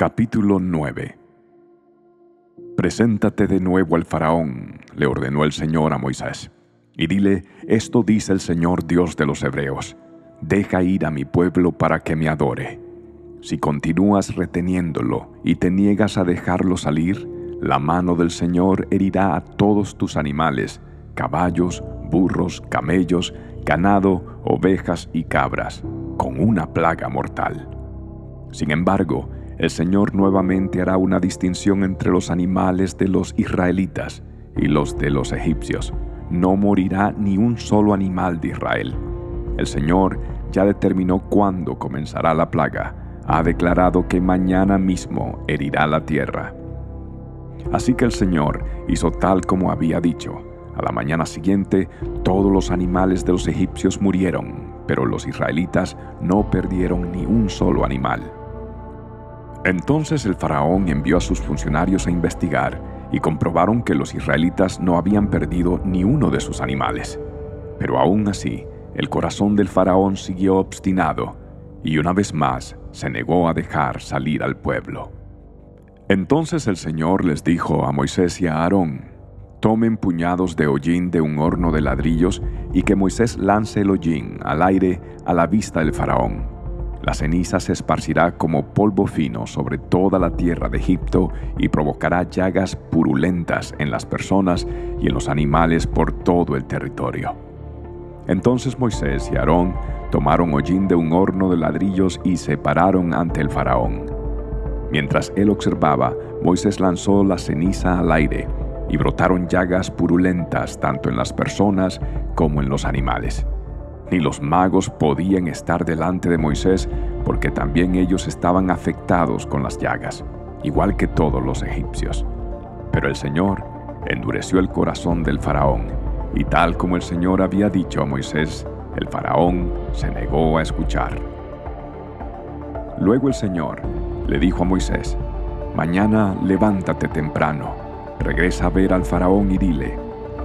Capítulo 9 Preséntate de nuevo al faraón, le ordenó el Señor a Moisés, y dile, esto dice el Señor Dios de los Hebreos, deja ir a mi pueblo para que me adore. Si continúas reteniéndolo y te niegas a dejarlo salir, la mano del Señor herirá a todos tus animales, caballos, burros, camellos, ganado, ovejas y cabras, con una plaga mortal. Sin embargo, el Señor nuevamente hará una distinción entre los animales de los israelitas y los de los egipcios. No morirá ni un solo animal de Israel. El Señor ya determinó cuándo comenzará la plaga. Ha declarado que mañana mismo herirá la tierra. Así que el Señor hizo tal como había dicho. A la mañana siguiente, todos los animales de los egipcios murieron, pero los israelitas no perdieron ni un solo animal. Entonces el faraón envió a sus funcionarios a investigar y comprobaron que los israelitas no habían perdido ni uno de sus animales. Pero aún así, el corazón del faraón siguió obstinado y una vez más se negó a dejar salir al pueblo. Entonces el Señor les dijo a Moisés y a Aarón, tomen puñados de hollín de un horno de ladrillos y que Moisés lance el hollín al aire a la vista del faraón la ceniza se esparcirá como polvo fino sobre toda la tierra de Egipto y provocará llagas purulentas en las personas y en los animales por todo el territorio. Entonces Moisés y Aarón tomaron hollín de un horno de ladrillos y se pararon ante el faraón. Mientras él observaba, Moisés lanzó la ceniza al aire y brotaron llagas purulentas tanto en las personas como en los animales ni los magos podían estar delante de Moisés porque también ellos estaban afectados con las llagas, igual que todos los egipcios. Pero el Señor endureció el corazón del faraón, y tal como el Señor había dicho a Moisés, el faraón se negó a escuchar. Luego el Señor le dijo a Moisés, Mañana levántate temprano, regresa a ver al faraón y dile,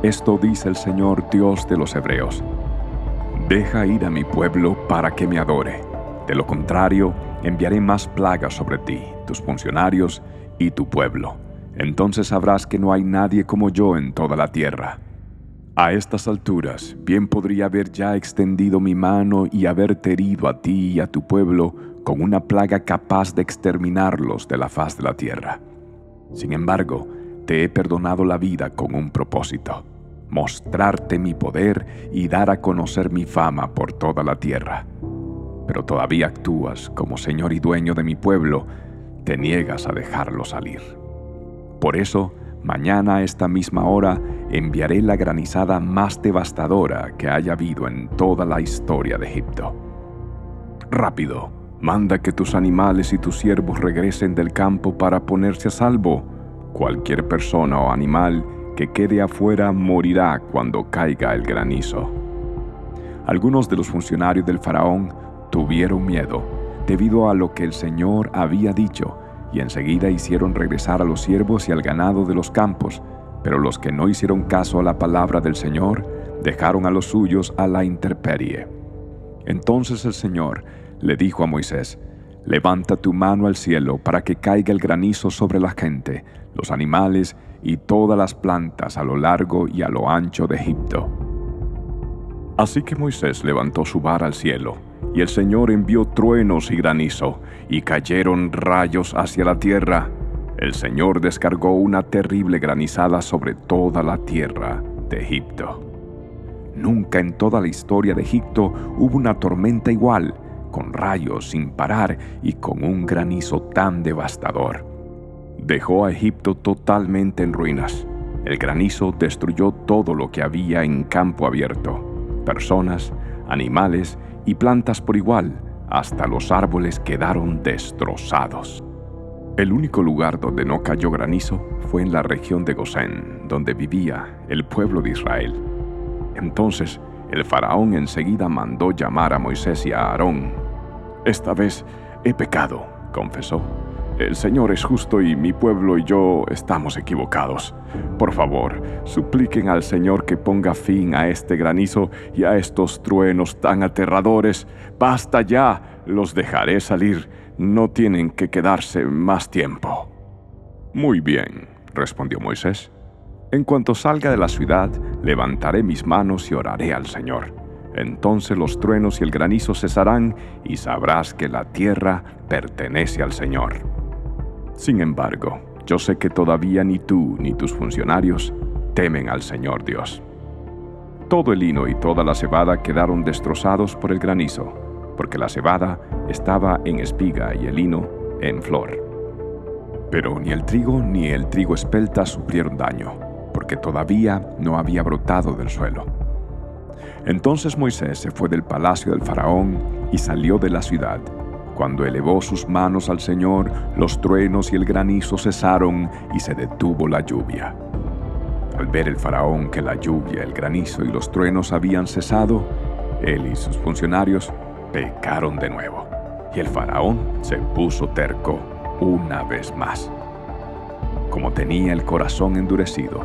Esto dice el Señor Dios de los Hebreos Deja ir a mi pueblo para que me adore. De lo contrario, enviaré más plagas sobre ti, tus funcionarios y tu pueblo. Entonces sabrás que no hay nadie como yo en toda la tierra. A estas alturas, bien podría haber ya extendido mi mano y haberte herido a ti y a tu pueblo con una plaga capaz de exterminarlos de la faz de la tierra. Sin embargo, te he perdonado la vida con un propósito mostrarte mi poder y dar a conocer mi fama por toda la tierra. Pero todavía actúas como Señor y dueño de mi pueblo, te niegas a dejarlo salir. Por eso, mañana a esta misma hora enviaré la granizada más devastadora que haya habido en toda la historia de Egipto. Rápido, manda que tus animales y tus siervos regresen del campo para ponerse a salvo. Cualquier persona o animal que quede afuera morirá cuando caiga el granizo. Algunos de los funcionarios del faraón tuvieron miedo debido a lo que el Señor había dicho y enseguida hicieron regresar a los siervos y al ganado de los campos, pero los que no hicieron caso a la palabra del Señor dejaron a los suyos a la intemperie. Entonces el Señor le dijo a Moisés, Levanta tu mano al cielo para que caiga el granizo sobre la gente, los animales y todas las plantas a lo largo y a lo ancho de Egipto. Así que Moisés levantó su vara al cielo, y el Señor envió truenos y granizo, y cayeron rayos hacia la tierra. El Señor descargó una terrible granizada sobre toda la tierra de Egipto. Nunca en toda la historia de Egipto hubo una tormenta igual, con rayos sin parar y con un granizo tan devastador dejó a Egipto totalmente en ruinas. El granizo destruyó todo lo que había en campo abierto, personas, animales y plantas por igual, hasta los árboles quedaron destrozados. El único lugar donde no cayó granizo fue en la región de Gosén, donde vivía el pueblo de Israel. Entonces el faraón enseguida mandó llamar a Moisés y a Aarón. Esta vez he pecado, confesó El Señor es justo y mi pueblo y yo estamos equivocados. Por favor, supliquen al Señor que ponga fin a este granizo y a estos truenos tan aterradores. Basta ya, los dejaré salir. No tienen que quedarse más tiempo. Muy bien, respondió Moisés. En cuanto salga de la ciudad, levantaré mis manos y oraré al Señor. Entonces los truenos y el granizo cesarán y sabrás que la tierra pertenece al Señor. Sin embargo, yo sé que todavía ni tú ni tus funcionarios temen al Señor Dios. Todo el lino y toda la cebada quedaron destrozados por el granizo, porque la cebada estaba en espiga y el lino en flor. Pero ni el trigo ni el trigo espelta sufrieron daño, porque todavía no había brotado del suelo. Entonces Moisés se fue del palacio del faraón y salió de la ciudad cuando elevó sus manos al Señor, los truenos y el granizo cesaron y se detuvo la lluvia. Al ver el faraón que la lluvia, el granizo y los truenos habían cesado, él y sus funcionarios pecaron de nuevo, y el faraón se puso terco una vez más. Como tenía el corazón endurecido,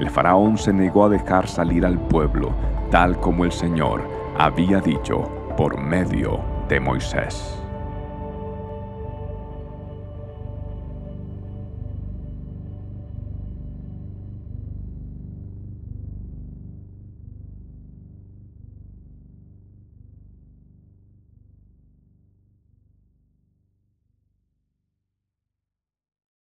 el faraón se negó a dejar salir al pueblo, tal como el Señor había dicho por medio de Moisés.